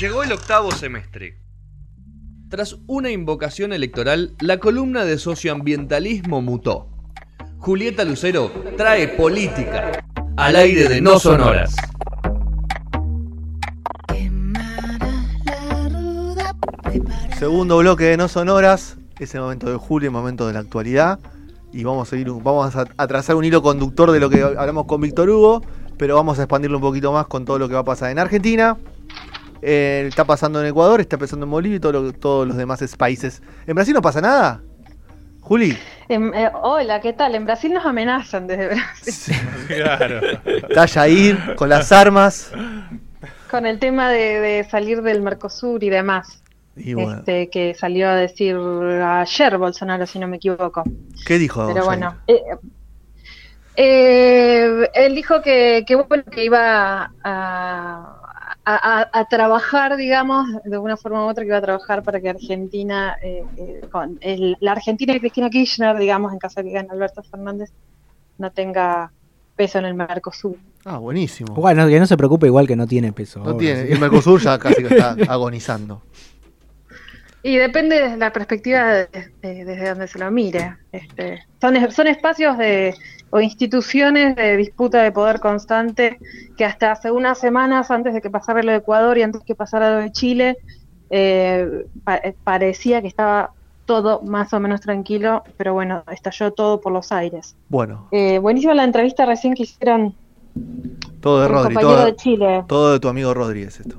Llegó el octavo semestre. Tras una invocación electoral, la columna de socioambientalismo mutó. Julieta Lucero trae política al aire de No Sonoras. Segundo bloque de No Sonoras, es el momento de Julio, el momento de la actualidad. Y vamos a trazar un hilo conductor de lo que hablamos con Víctor Hugo, pero vamos a expandirlo un poquito más con todo lo que va a pasar en Argentina. Eh, está pasando en Ecuador, está pasando en Bolivia y todo lo- todos los demás países. ¿En Brasil no pasa nada? Juli, Em, eh, hola, ¿qué tal? En Brasil nos amenazan desde Brasil Claro. está Jair con las armas. con el tema de, de salir del Mercosur y demás. Y bueno, Este, que salió a decir ayer Bolsonaro, si no me equivoco. ¿qué dijo? Pero Jair? bueno, eh, eh, él dijo que, que, bueno, que iba a, a- a- trabajar, digamos, de una forma u otra, que iba a trabajar para que Argentina, eh, eh, con el- la Argentina y Cristina Kirchner, digamos, en caso de que gane Alberto Fernández, no tenga peso en el Mercosur. Ah, buenísimo. Bueno, que no se preocupe, igual que no tiene peso. No ahora, tiene, sí. el Mercosur ya casi que está agonizando. Y depende de la perspectiva de- de- desde donde se lo mire. Este, son, es- son espacios de, o instituciones de disputa de poder constante que hasta hace unas semanas, antes de que pasara lo de Ecuador y antes que pasara lo de Chile, eh, pa- eh, parecía que estaba todo más o menos tranquilo, pero bueno, estalló todo por los aires. Bueno, Eh, buenísima la entrevista recién que hicieron todo de Rodri, todo, de Chile. todo de tu amigo Rodríguez esto.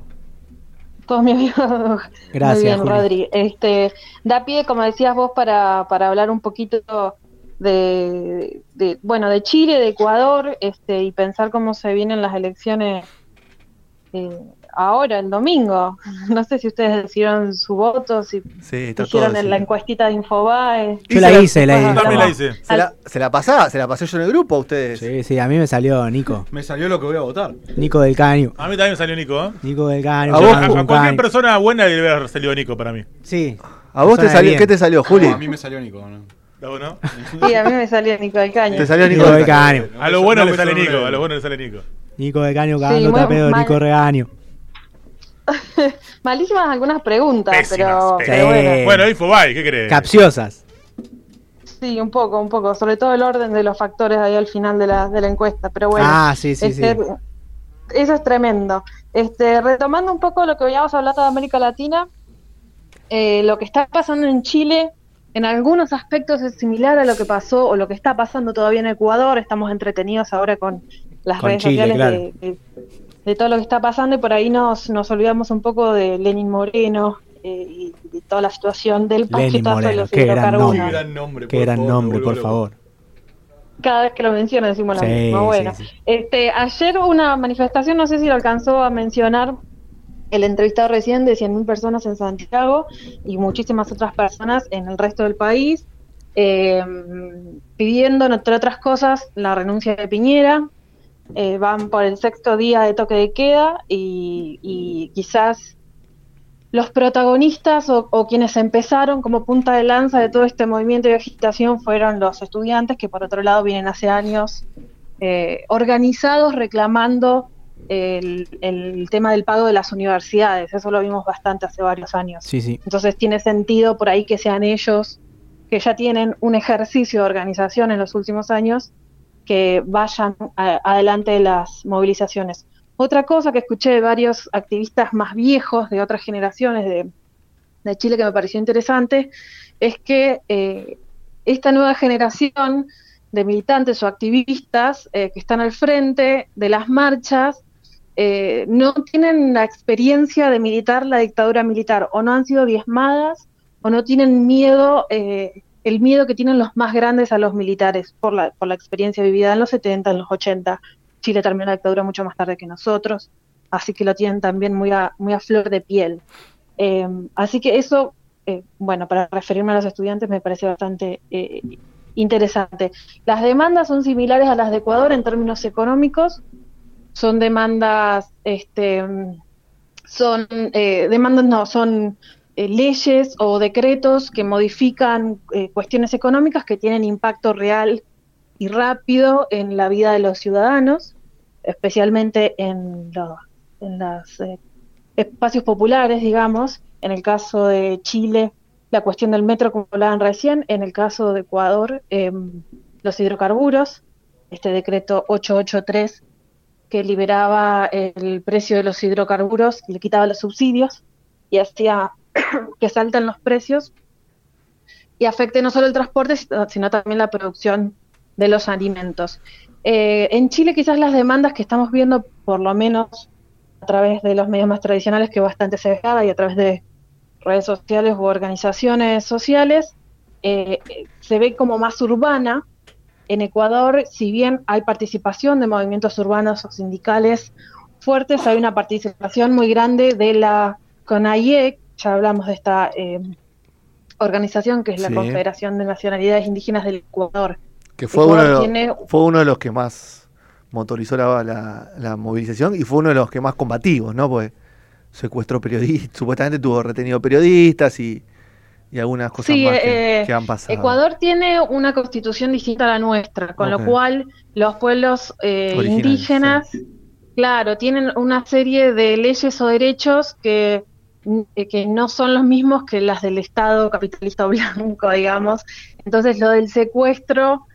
Todos mis amigos. Gracias, Muy bien, Juli. Rodri. Este, da pie, como decías vos, para, para hablar un poquito de, de, bueno, de Chile, de Ecuador, este, y pensar cómo se vienen las elecciones eh, ahora, el domingo. No sé si ustedes decidieron su voto, si Sí, hicieron en la encuestita de Infobae. Yo la hice, la hice. También la hice. ¿Se la, se la pasá? ¿Se la pasé yo en el grupo a ustedes? Sí, sí, a mí me salió Nico. Me salió lo que voy a votar. Nico del Caño. A mí también me salió Nico, ¿eh? Nico del Caño. ¿A vos, A, cualquier Caño. persona buena debe haber salido Nico para mí. Sí. ¿A vos te salió? bien. ¿Qué te salió, Juli? No, a mí me salió Nico. ¿no? ¿A vos no? Y a mí me salió Nico del Caño. Te salió Nico Nico del Caño. No A lo bueno no le me sale. Nico, a lo bueno le sale Nico. Nico del Caño cagando muy tapedo, mal. Nico Regaño. Malísimas algunas preguntas, Pésimas, pero, bueno. Bueno, Infobae, ¿qué crees? Capciosas. Sí, un poco, un poco, sobre todo el orden de los factores ahí al final de la, de la encuesta, pero bueno, ah, sí, sí, sí. este, eso es tremendo. Este, retomando un poco lo que habíamos hablado de América Latina, eh, lo que está pasando en Chile en algunos aspectos es similar a lo que pasó o lo que está pasando todavía en Ecuador, estamos entretenidos ahora con las Con redes Chile, sociales claro. de, de- de todo lo que está pasando y por ahí nos, nos olvidamos un poco de Lenin Moreno eh, y, y toda la situación del Lenin pachetazo de los qué hidrocarburos. Qué gran nombre. Qué por gran favor, nombre, por favor. cada vez que lo menciona decimos lo Sí, mismo. Bueno, sí, sí. este, ayer hubo una manifestación, no sé si lo alcanzó a mencionar el entrevistado recién de 100.000 personas en Santiago y muchísimas otras personas en el resto del país, eh, pidiendo, entre otras cosas, la renuncia de Piñera. Eh, van por el sexto día de toque de queda y, quizás los protagonistas o, o quienes empezaron como punta de lanza de todo este movimiento de agitación fueron los estudiantes que por otro lado vienen hace años eh, organizados reclamando el, el tema del pago de las universidades. Eso lo vimos bastante hace varios años. Sí, sí. Entonces tiene sentido por ahí que sean ellos que ya tienen un ejercicio de organización en los últimos años que vayan a- adelante de las movilizaciones. Otra cosa que escuché de varios activistas más viejos de otras generaciones de, de Chile que me pareció interesante es que eh, esta nueva generación de militantes o activistas eh, que están al frente de las marchas eh, no tienen la experiencia de militar la dictadura militar o no han sido diezmadas o no tienen miedo, eh, el miedo que tienen los más grandes a los militares por la, por la experiencia vivida en los 70, en los 80. Chile terminó la dictadura mucho más tarde que nosotros, así que lo tienen también muy a, muy a flor de piel. Eh, así que eso, eh, bueno, para referirme a los estudiantes me parece bastante interesante. Las demandas son similares a las de Ecuador en términos económicos, son demandas, este, son eh, demandas no, son eh, leyes o decretos que modifican eh, cuestiones económicas que tienen impacto real y rápido en la vida de los ciudadanos, especialmente en, lo- en las eh, espacios populares, digamos, en el caso de Chile, la cuestión del metro, como hablaban recién, en el caso de Ecuador, em, los hidrocarburos, este decreto 883 que liberaba el precio de los hidrocarburos, le quitaba los subsidios y hacía que salten los precios y afecte no solo el transporte, sino también la producción de los alimentos. Eh, en Chile quizás las demandas que estamos viendo, por lo menos a través de los medios más tradicionales, que bastante se dejaba, y a través de redes sociales u organizaciones sociales, eh, se ve como más urbana, en Ecuador, si bien hay participación de movimientos urbanos o sindicales fuertes, hay una participación muy grande de la CONAIEC, ya hablamos de esta eh, organización que es la Confederación de Nacionalidades Indígenas del Ecuador. Que fue, uno de, los, fue uno de los que más motorizó la, la, movilización y fue uno de los que más combativos, ¿no? Pues secuestró periodistas, supuestamente tuvo retenido periodistas y y algunas cosas más que, eh, han pasado. Ecuador tiene una constitución distinta a la nuestra, con lo cual los pueblos eh, indígenas, claro, tienen una serie de leyes o derechos que, eh, que no son los mismos que las del Estado capitalista blanco, digamos. Entonces lo del secuestro,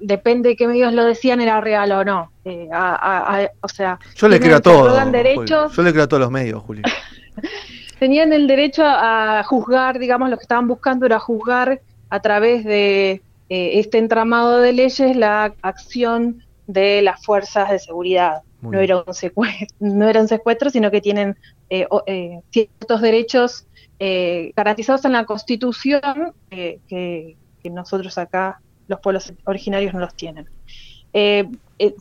depende de qué medios lo decían, era real o no. o sea, yo le creo a todos. Yo le creo a todos los medios, Julio. tenían el derecho a juzgar, digamos, lo que estaban buscando era juzgar a través de eh, este entramado de leyes la acción de las fuerzas de seguridad. no era, un secuestro, no era un secuestro, sino que tienen eh, eh, ciertos derechos garantizados en la Constitución que, nosotros acá, los pueblos originarios, no los tienen.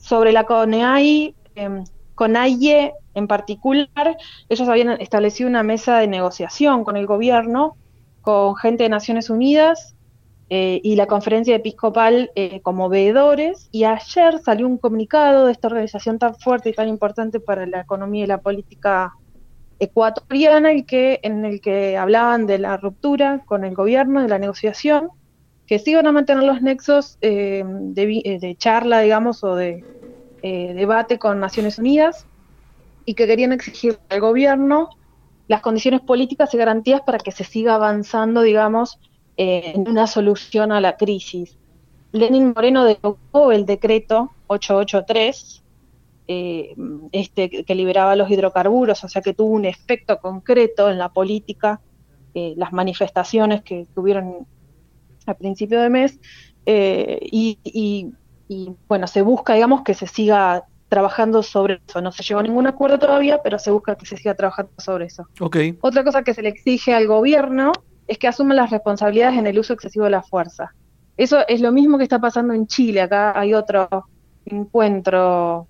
sobre la CONEAI, em, CONAIE en particular, ellos habían establecido una mesa de negociación con el gobierno, con gente de Naciones Unidas eh, y la conferencia episcopal eh, como veedores, y ayer salió un comunicado de esta organización tan fuerte y tan importante para la economía y la política ecuatoriana, el que, en el que hablaban de la ruptura con el gobierno, de la negociación, que sí van a mantener los nexos eh, de charla, digamos, o de eh, debate con Naciones Unidas y que querían exigir al gobierno las condiciones políticas y garantías para que se siga avanzando, digamos, eh, en una solución a la crisis. Lenin Moreno devocó el decreto 883, eh, este, que liberaba los hidrocarburos, o sea que tuvo un efecto concreto en la política, las manifestaciones que tuvieron a principio de mes, y, y bueno, se busca, digamos, que se siga trabajando sobre eso. No se llegó a ningún acuerdo todavía, pero se busca que se siga trabajando sobre eso. Okay. Otra cosa que se le exige al gobierno es que asuma las responsabilidades en el uso excesivo de la fuerza. Eso es lo mismo que está pasando en Chile. Acá hay otro encuentro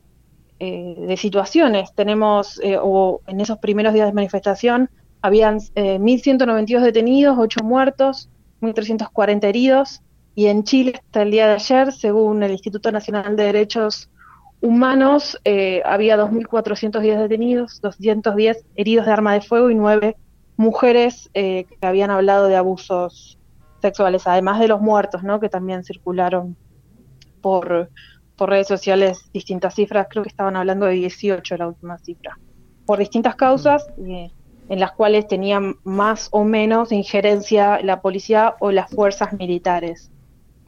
eh, de situaciones. Tenemos, eh, o en esos primeros días de manifestación, habían eh, 1.192 detenidos, 8 muertos, 1.340 heridos y en Chile hasta el día de ayer, según el Instituto Nacional de Derechos Humanos, eh, había 2.410 detenidos, 210 heridos de arma de fuego y 9 mujeres eh, que habían hablado de abusos sexuales, además de los muertos, ¿no? que también circularon por, por redes sociales distintas cifras, creo que estaban hablando de 18 la última cifra, por distintas causas. Eh, en las cuales tenían más o menos injerencia la policía o las fuerzas militares.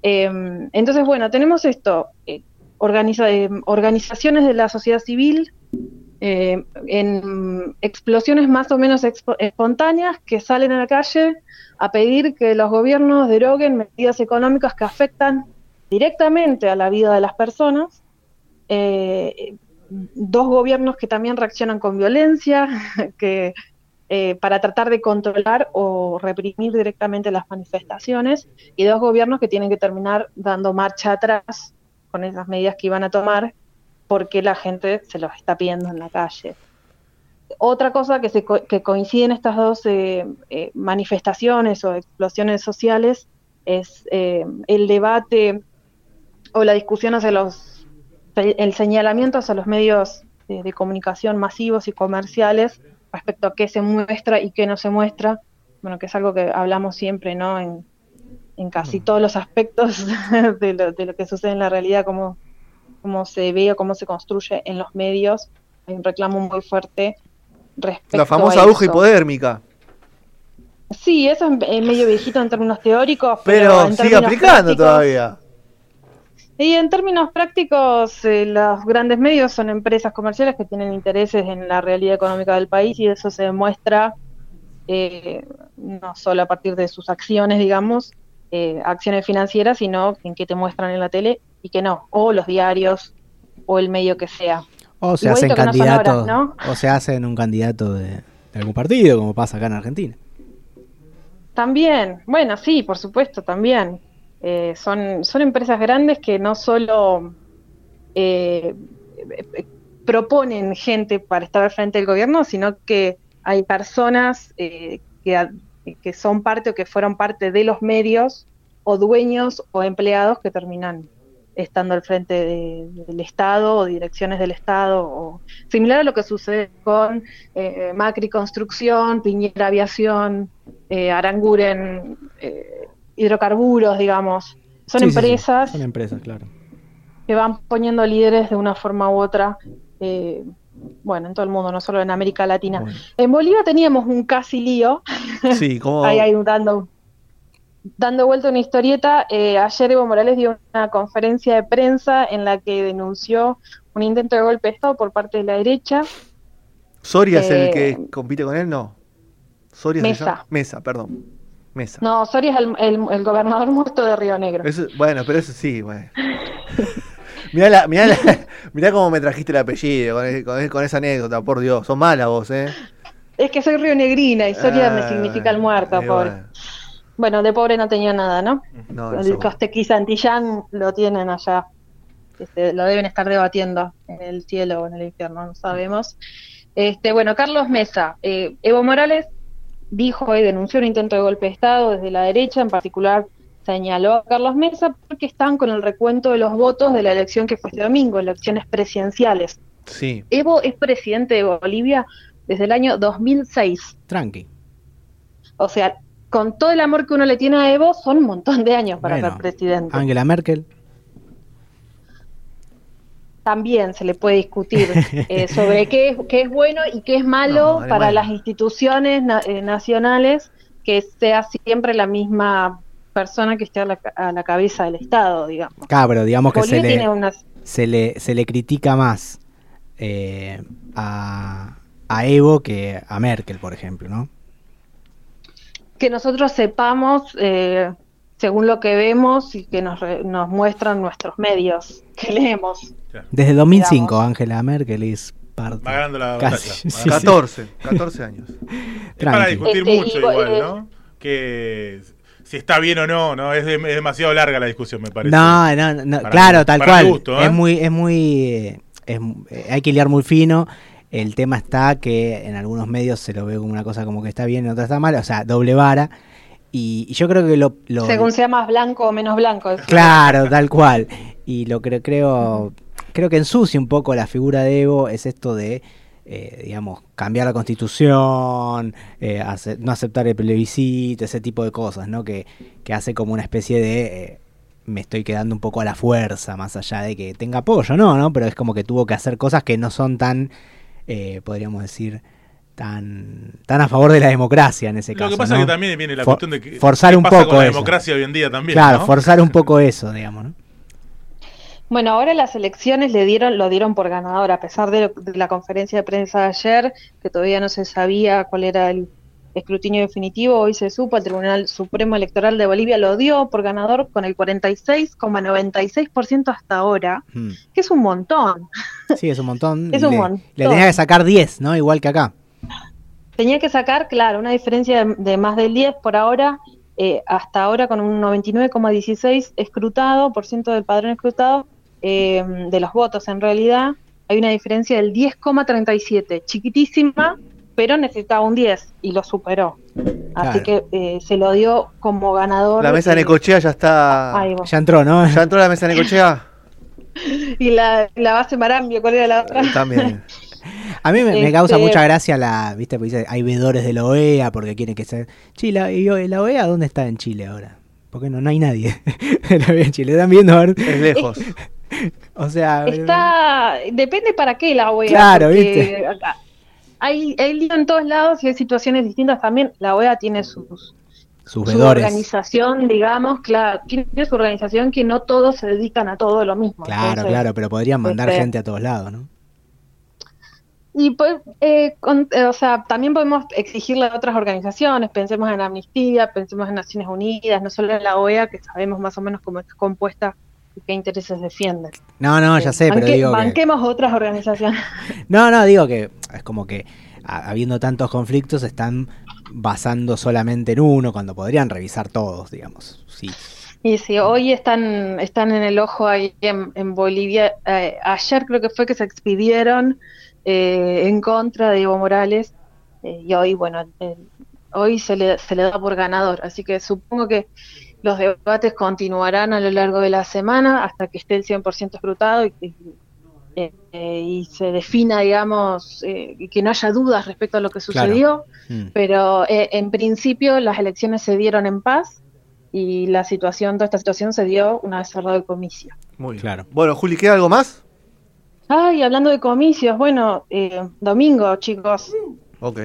Em, entonces, bueno, tenemos esto, eh, eh, organizaciones de la sociedad civil eh, en explosiones más o menos espontáneas que salen a la calle a pedir que los gobiernos deroguen medidas económicas que afectan directamente a la vida de las personas. dos gobiernos que también reaccionan con violencia, que eh, para tratar de controlar o reprimir directamente las manifestaciones y dos gobiernos que tienen que terminar dando marcha atrás con esas medidas que iban a tomar porque la gente se los está pidiendo en la calle. Otra cosa que, se que coincide en estas dos eh, eh, manifestaciones o explosiones sociales es el debate o la discusión hacia los, el señalamiento hacia los medios de comunicación masivos y comerciales respecto a qué se muestra y qué no se muestra, bueno, que es algo que hablamos siempre, ¿no? En, casi todos los aspectos de lo, de lo, que sucede en la realidad, cómo, cómo se ve o cómo se construye en los medios. hay un reclamo muy fuerte respecto La famosa a aguja hipodérmica. Sí, eso es es medio viejito en términos teóricos, pero, Pero en sigue aplicando todavía. Y en términos prácticos, eh, los grandes medios son empresas comerciales que tienen intereses en la realidad económica del país y eso se demuestra eh, no solo a partir de sus acciones, digamos, eh, acciones financieras, sino en que te muestran en la tele y que no, o los diarios o el medio que sea. O se Igualito hacen no candidatos, o se hacen un candidato de, de algún partido, como pasa acá en Argentina. También, bueno, sí, por supuesto, también. Eh, son, son empresas grandes que no solo eh, proponen gente para estar al frente del gobierno, sino que hay personas eh, que, que son parte o que fueron parte de los medios o dueños o empleados que terminan estando al frente de- del Estado o direcciones del Estado, o similar a lo que sucede con eh, Macri Construcción, Piñera Aviación, eh, Aranguren, eh, hidrocarburos, digamos. Son Sí, sí, sí, empresas Son empresas, claro. que van poniendo líderes de una forma u otra, eh, bueno, en todo el mundo, no solo en América Latina. Bueno. En Bolivia teníamos un casi lío, Sí, como. ahí hay un dando, dando vuelta una historieta. Eh, ayer Evo Morales dio una conferencia de prensa en la que denunció un intento de golpe de Estado por parte de la derecha. ¿Soria es el eh, que compite con él? No. Soria Mesa. Mesa, perdón. Mesa. No, Soria es el, el- el gobernador muerto de Río Negro. Eso- bueno, pero eso sí, bueno. mirá, la, mirá, la- mirá cómo me trajiste el apellido con, con con esa anécdota, por Dios. Son malas vos, ¿eh? Es que soy rionegrina y Soria me Ah, significa el muerto, eh, pobre. bueno. Bueno, de pobre no tenía nada, ¿no? No, el Costequi Santillán lo tienen allá. Este, lo deben estar debatiendo en el cielo o en el infierno, no sabemos. Este, bueno, Carlos Mesa. eh, Evo Morales dijo y denunció un intento de golpe de Estado desde la derecha, en particular señaló a Carlos Mesa porque están con el recuento de los votos de la elección que fue este domingo, elecciones presidenciales. Sí. Evo es presidente de Bolivia desde el año 2006. Tranqui. O sea, con todo el amor que uno le tiene a Evo, son un montón de años para Bueno, ser presidente. Angela Merkel. También se le puede discutir eh, sobre qué es, qué es bueno y qué es malo No, para las instituciones na- eh, nacionales que sea siempre la misma persona que esté a la, ca- a la cabeza del Estado, digamos. Pero digamos que se le, unas... se le, se le critica más eh, a, a Evo que a Merkel, por ejemplo, ¿no? que nosotros sepamos, eh, según lo que vemos y que nos, re- nos muestran nuestros medios que leemos. Desde 2005 Digamos. Angela Merkel es parte. Va ganando la Casi, batalla. sí, Va sí. ganando. 14, 14 años. Es para discutir Este, mucho igual, igual, eh, ¿no? Que si está bien o no, ¿no? Es, de- es demasiado larga la discusión, me parece. No, no, no, Para claro, tal cual. gusto, ¿eh? Es muy, es muy, eh, es- eh, hay que liar muy fino. El tema está que en algunos medios se lo ve como una cosa como que está bien, en otras está mal, o sea, doble vara. Y, y yo creo que lo, lo- Según sea más blanco o menos blanco. es- Claro, tal cual. Y lo que creo, creo que ensucia un poco la figura de Evo es esto de, eh, digamos, cambiar la constitución, eh, ace- no aceptar el plebiscito, ese tipo de cosas, ¿no? Que, que hace como una especie de, eh, me estoy quedando un poco a la fuerza, más allá de que tenga apoyo, ¿no? ¿no? Pero es como que tuvo que hacer cosas que no son tan, eh, podríamos decir, tan, tan a favor de la democracia en ese Lo caso. que pasa ¿no? es que también viene la For- cuestión de que forzar un pasa poco con la eso. democracia hoy en día también, Claro, ¿no? forzar un poco eso, digamos, ¿no? Bueno, ahora las elecciones le dieron, lo dieron por ganador, a pesar de, lo- de la conferencia de prensa de ayer, que todavía no se sabía cuál era el escrutinio definitivo, hoy se supo, el Tribunal Supremo Electoral de Bolivia lo dio por ganador con el 46,96% hasta ahora, Mm. que es un montón. Sí, es un montón. Es un le, montón. Le tenía que sacar 10, ¿no? Igual que acá. Tenía que sacar, claro, una diferencia de, de más del 10 por ahora, eh, hasta ahora con un 99,16 escrutado, por ciento del padrón escrutado, eh, de los votos en realidad, hay una diferencia del 10,37, chiquitísima, pero necesitaba un 10 y lo superó. Así que eh, se lo dio como ganador. La mesa de Necochea ya está. ahí. Ya entró, ¿no? ¿Ya entró la mesa de Necochea? Y la, la base Marambio, ¿cuál era la otra? Eh, También. A mí me, me Este- causa mucha gracia la, viste, porque dice, hay vedores de la OEA porque quieren que sea... Chile, ¿y o- la OEA dónde está en Chile ahora? Porque no, no hay nadie de la OEA en Chile. Están viendo a ver... Es lejos. O sea, Está, depende para qué la OEA. Claro, ¿viste? Hay, hay lío en todos lados y hay situaciones distintas también. La OEA tiene sus, sus su organización, digamos, claro, tiene su organización que no todos se dedican a todo lo mismo. Claro, Entonces, claro, pero podrían mandar este, gente a todos lados, ¿no? Y pues, eh, con- eh, o sea, también podemos exigirle a otras organizaciones, pensemos en Amnistía, pensemos en Naciones Unidas, no solo en la OEA, que sabemos más o menos cómo está compuesta qué intereses defienden. No, no, ya sé, pero digo que... banquemos otras organizaciones. No, no, digo que es como que habiendo tantos conflictos están basando solamente en uno cuando podrían revisar todos, digamos. Sí. Y sí, hoy están, están en el ojo ahí en, en Bolivia. Eh, ayer creo que fue que se expidieron eh, en contra de Evo Morales eh, y hoy, bueno, eh, hoy se le, se le da por ganador. Así que supongo que los debates continuarán a lo largo de la semana hasta que esté el 100% escrutado y, y, eh, y se defina, digamos, eh, y que no haya dudas respecto a lo que Claro. sucedió. Mm. Pero eh, en principio las elecciones se dieron en paz y la situación, toda esta situación se dio una vez cerrado el comicio. Muy bien. Claro. Bueno, Juli, ¿queda algo más? Ay, hablando de comicios, bueno, eh, domingo, chicos, Ok.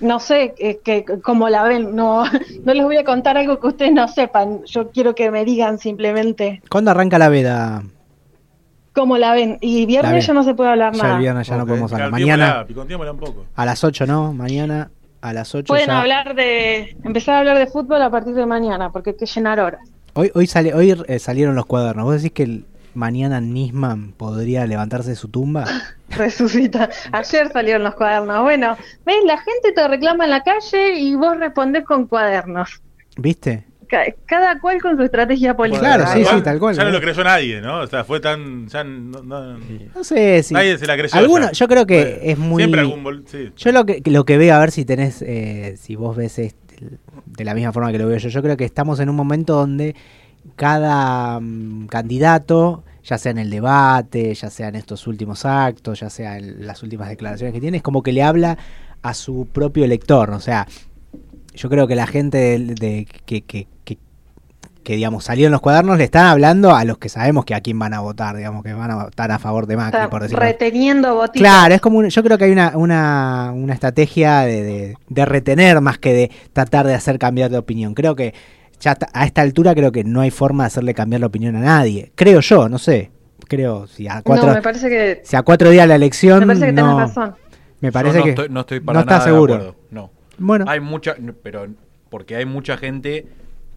No sé eh, que, cómo la ven, no, no les voy a contar algo que ustedes no sepan, yo quiero que me digan simplemente ¿Cuándo arranca la veda? cómo la ven. Y viernes ven. ya no se puede hablar Ya nada. el viernes ya no podemos hablar. Mañana un poco. a las 8, ¿no? Mañana a las 8 Pueden ya. hablar de, empezar a hablar de fútbol a partir de mañana, porque hay que llenar horas. Hoy, hoy, sale, hoy eh, salieron los cuadernos. ¿Vos decís que el- mañana Nisman podría levantarse de su tumba? Resucita. Ayer salieron los cuadernos. Bueno, ves, la gente te reclama en la calle y vos respondés con cuadernos. ¿Viste? Ca- Cada cual con su estrategia política. Claro, sí, sí, tal cual. Ya no ¿no? lo creyó nadie, ¿no? O sea, fue tan. Ya no, no- No sé si. Nadie se la creyó. Alguno, yo creo que es muy. Siempre algún. bol- Sí. Yo lo que, lo que veo, a ver si tenés, eh, si vos ves este, de la misma forma que lo veo yo, yo creo que estamos en un momento donde cada mm, candidato, ya sea en el debate, ya sea en estos últimos actos, ya sea en las últimas declaraciones que tiene, es como que le habla a su propio elector. O sea, yo creo que la gente de, de- que, que, que, que, digamos, salió en los cuadernos le están hablando a los que sabemos que a quién van a votar, digamos, que van a votar a favor de Macri, Está por decirlo reteniendo votitos. Claro, es como un- yo creo que hay una, una, una estrategia de, de- de retener más que de tratar de hacer cambiar de opinión. Creo que ya a esta altura creo que no hay forma de hacerle cambiar la opinión a nadie. Creo yo, no sé. Creo si a cuatro, No, me parece que, si a cuatro días de la elección me parece que tenés no, razón. me Yo parece no que estoy, no estoy para no está nada de seguro. acuerdo, No. bueno, Hay mucha, pero porque hay mucha gente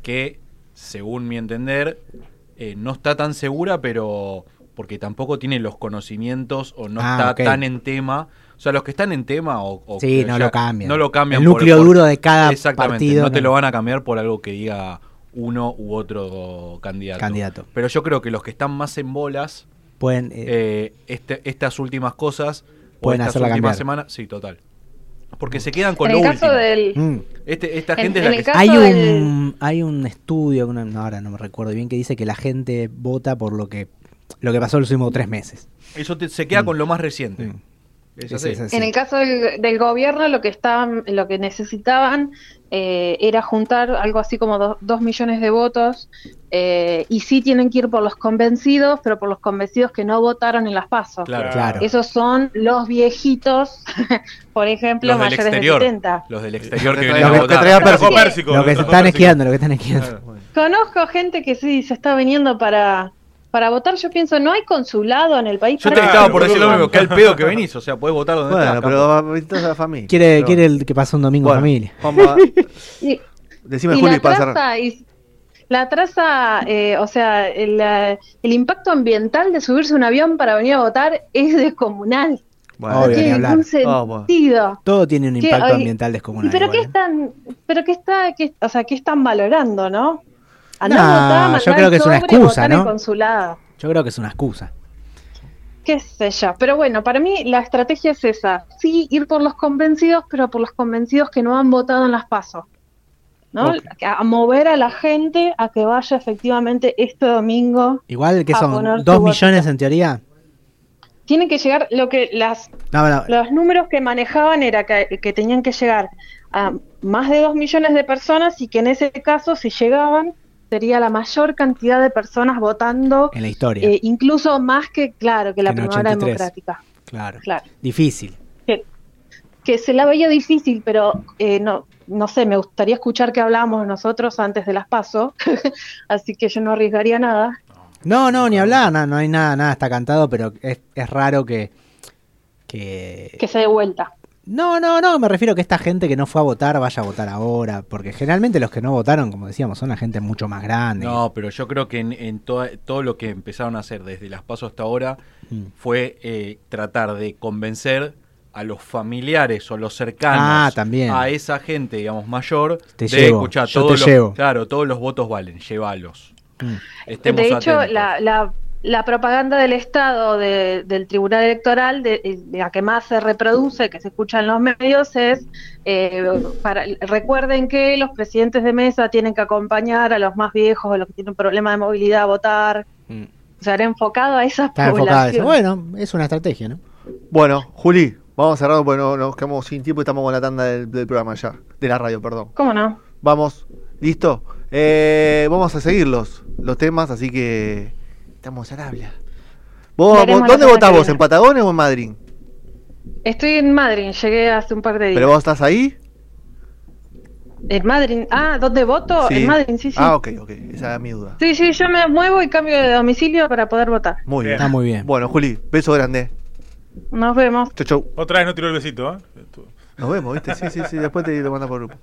que, según mi entender, eh, no está tan segura, pero porque tampoco tiene los conocimientos o no Ah, está tan en tema. O sea, los que están en tema o, o Sí, no lo cambian. No lo cambian. El núcleo duro de cada Exactamente. partido, No te no. lo van a cambiar por algo que diga uno u otro candidato. Candidato. Pero yo creo que los que están más en bolas, pueden eh, eh, este, estas últimas cosas, o Pueden estas hacerla últimas semanas, sí, total. Porque se quedan con En lo el caso último. del... mm. Este, esta En- gente en es la el que caso hay del- un hay un estudio, una- no, ahora no me recuerdo bien, que dice que la gente vota por lo que lo que pasó los últimos tres meses. Eso te- se queda Mm. con lo más reciente. Mm. Sí. En el caso del, del gobierno, lo que estaban, lo que necesitaban eh, era juntar algo así como do- dos millones de votos eh, y sí tienen que ir por los convencidos, pero por los convencidos que no votaron en las pasos. Claro. Claro. Esos son los viejitos, por ejemplo, Los mayores exterior. de 70. Los del exterior que vienen a votar. que traía Trajo Pérsico. Pérsico, Lo que se están esquiando, lo que están esquiando. Conozco gente que sí se está viniendo para, para votar. Yo pienso, no hay consulado en el país. Yo te para estaba que por decir lo mismo, que al pedo que venís, o sea, podés votar donde Bueno, estás, pero visitas a la familia. Quiere, Pero- quiere el que pase un domingo en Bueno, familia. vamos a- Y- Decime, y Juli, la para cerrar. traza, y la traza, eh, o sea, el, el impacto ambiental de subirse a un avión para venir a votar es descomunal. Bueno, No Obvio, tiene ningún Ah, sentido. Todo tiene un impacto Ay, ambiental ¿Y descomunal. pero igual, qué ¿eh? están, pero qué está, qué, o sea, qué están valorando, no? Andá No, a yo creo que es una excusa, ¿no? consulado. Yo creo que es una excusa. qué sé yo. Pero bueno, para mí la estrategia es esa. Sí, ir por los convencidos, pero por los convencidos que no han votado en las pasos. ¿no? A mover a la gente a que vaya efectivamente este domingo. Igual que son dos millones en teoría. Tienen que llegar, lo que las No, no, los números que manejaban era que, que tenían que llegar a más de dos millones de personas y que en ese caso, si llegaban, sería la mayor cantidad de personas votando, En la historia. eh, incluso más que, claro, que la Que en primavera 83. democrática. claro. Claro. Difícil. Que, que se la veía difícil, pero eh, no, no sé, me gustaría escuchar qué hablábamos nosotros antes de las pasos, así que yo no arriesgaría nada. No, no, ni hablar, no, no hay nada, nada está cantado, pero es, es raro que, que... Que se dé vuelta. No, no, no, me refiero a que esta gente que no fue a votar vaya a votar ahora, porque generalmente los que no votaron, como decíamos, son la gente mucho más grande. No, pero yo creo que en, en toda- todo lo que empezaron a hacer desde las pasos hasta ahora Mm. fue eh, tratar de convencer a los familiares o los cercanos Ah, también. a esa gente, digamos, mayor, Te de llevo, escuchar yo todos te los, llevo. claro, todos los votos valen, llévalos. Mm. De hecho, atentos. la, la, la propaganda del Estado de- del Tribunal Electoral, de, de la que más se reproduce, que se escucha en los medios, es, eh, para, recuerden que los presidentes de mesa tienen que acompañar a los más viejos, a los que tienen un problema de movilidad a votar. Mm. O sea, era enfocado a esa Está eso. Bueno, es una estrategia, ¿no? Bueno, Juli, vamos a cerrar porque no, nos quedamos sin tiempo y estamos con la tanda del, del programa ya. De la radio, perdón. ¿Cómo no? Vamos, ¿listo? Eh, vamos a seguir los, los temas, así que estamos al habla. ¿Vos, ¿Dónde votás vos? ¿En Patagonia o en Madrid? Estoy en Madrid, llegué hace un par de días. ¿Pero vos estás ahí? En Madrid. Ah, ¿dónde voto? Sí. En Madrid, sí, sí. Ah, ok, ok. Esa era mi duda. Sí, sí, yo me muevo y cambio de domicilio para poder votar. Muy bien. Está muy bien. Bueno, Juli, beso grande. Nos vemos. Chau, chau. Otra vez no tiró el besito, ¿eh? Nos vemos, ¿viste? Sí, sí, sí. Después te lo manda por grupo.